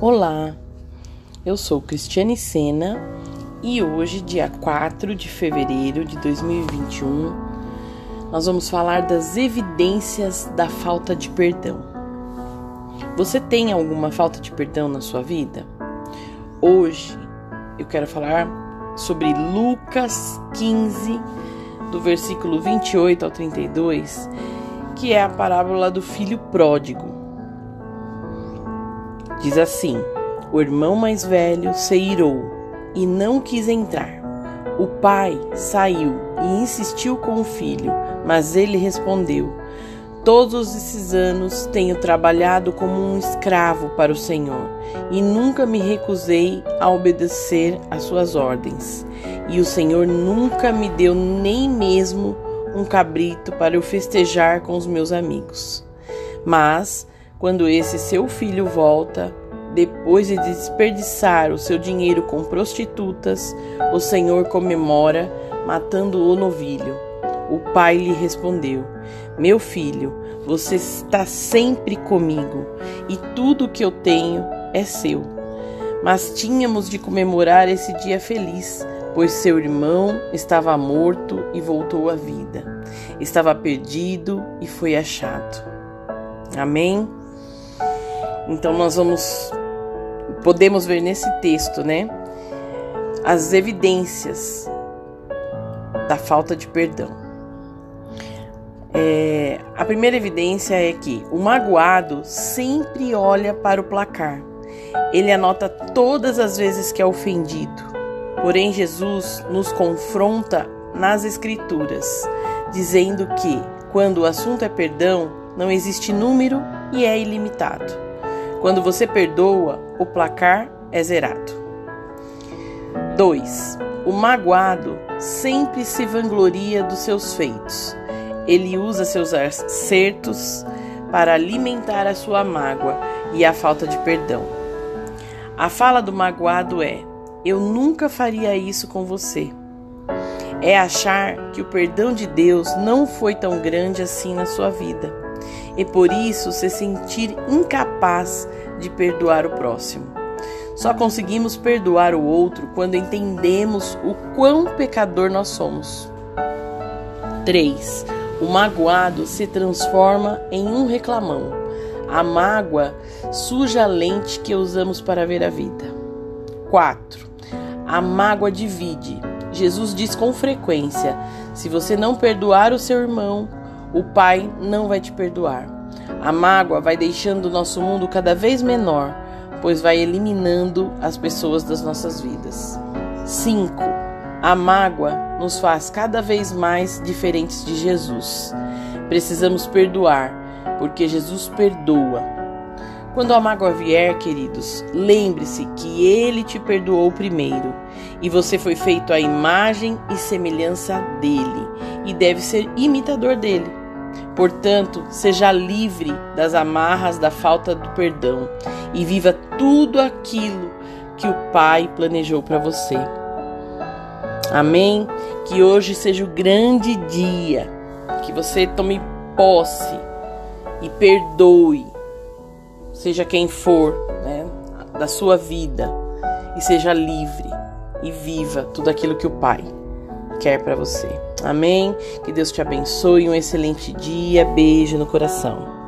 Olá, eu sou Cristiane Sena e hoje, dia 4 de fevereiro de 2021, nós vamos falar das evidências da falta de perdão. Você tem alguma falta de perdão na sua vida? Hoje eu quero falar sobre Lucas 15, do versículo 28 ao 32, que é a parábola do filho pródigo. Diz assim: O irmão mais velho se irou e não quis entrar. O pai saiu e insistiu com o filho, mas ele respondeu: Todos esses anos tenho trabalhado como um escravo para o Senhor e nunca me recusei a obedecer às suas ordens. E o Senhor nunca me deu nem mesmo um cabrito para eu festejar com os meus amigos. Mas quando esse seu filho volta, depois de desperdiçar o seu dinheiro com prostitutas, o Senhor comemora matando o novilho. O pai lhe respondeu: Meu filho, você está sempre comigo e tudo que eu tenho é seu. Mas tínhamos de comemorar esse dia feliz, pois seu irmão estava morto e voltou à vida. Estava perdido e foi achado. Amém? Então nós vamos podemos ver nesse texto, né, as evidências da falta de perdão. É, a primeira evidência é que o magoado sempre olha para o placar. Ele anota todas as vezes que é ofendido. Porém, Jesus nos confronta nas Escrituras, dizendo que, quando o assunto é perdão, não existe número e é ilimitado. Quando você perdoa, o placar é zerado. 2. O magoado sempre se vangloria dos seus feitos. Ele usa seus acertos para alimentar a sua mágoa e a falta de perdão. A fala do magoado é: Eu nunca faria isso com você. É achar que o perdão de Deus não foi tão grande assim na sua vida e por isso se sentir incapaz de perdoar o próximo. Só conseguimos perdoar o outro quando entendemos o quão pecador nós somos. 3. O magoado se transforma em um reclamão. A mágoa suja a lente que usamos para ver a vida. 4. A mágoa divide. Jesus diz com frequência: se você não perdoar o seu irmão, o Pai não vai te perdoar. A mágoa vai deixando o nosso mundo cada vez menor, pois vai eliminando as pessoas das nossas vidas. 5. A mágoa nos faz cada vez mais diferentes de Jesus. Precisamos perdoar, porque Jesus perdoa. Quando a mágoa vier, queridos, lembre-se que ele te perdoou primeiro e você foi feito à imagem e semelhança dele e deve ser imitador dele. Portanto, seja livre das amarras da falta do perdão e viva tudo aquilo que o Pai planejou para você. Amém? Que hoje seja o grande dia, que você tome posse e perdoe, seja quem for, né, da sua vida, e seja livre e viva tudo aquilo que o Pai quer para você. Amém? Que Deus te abençoe. Um excelente dia. Beijo no coração.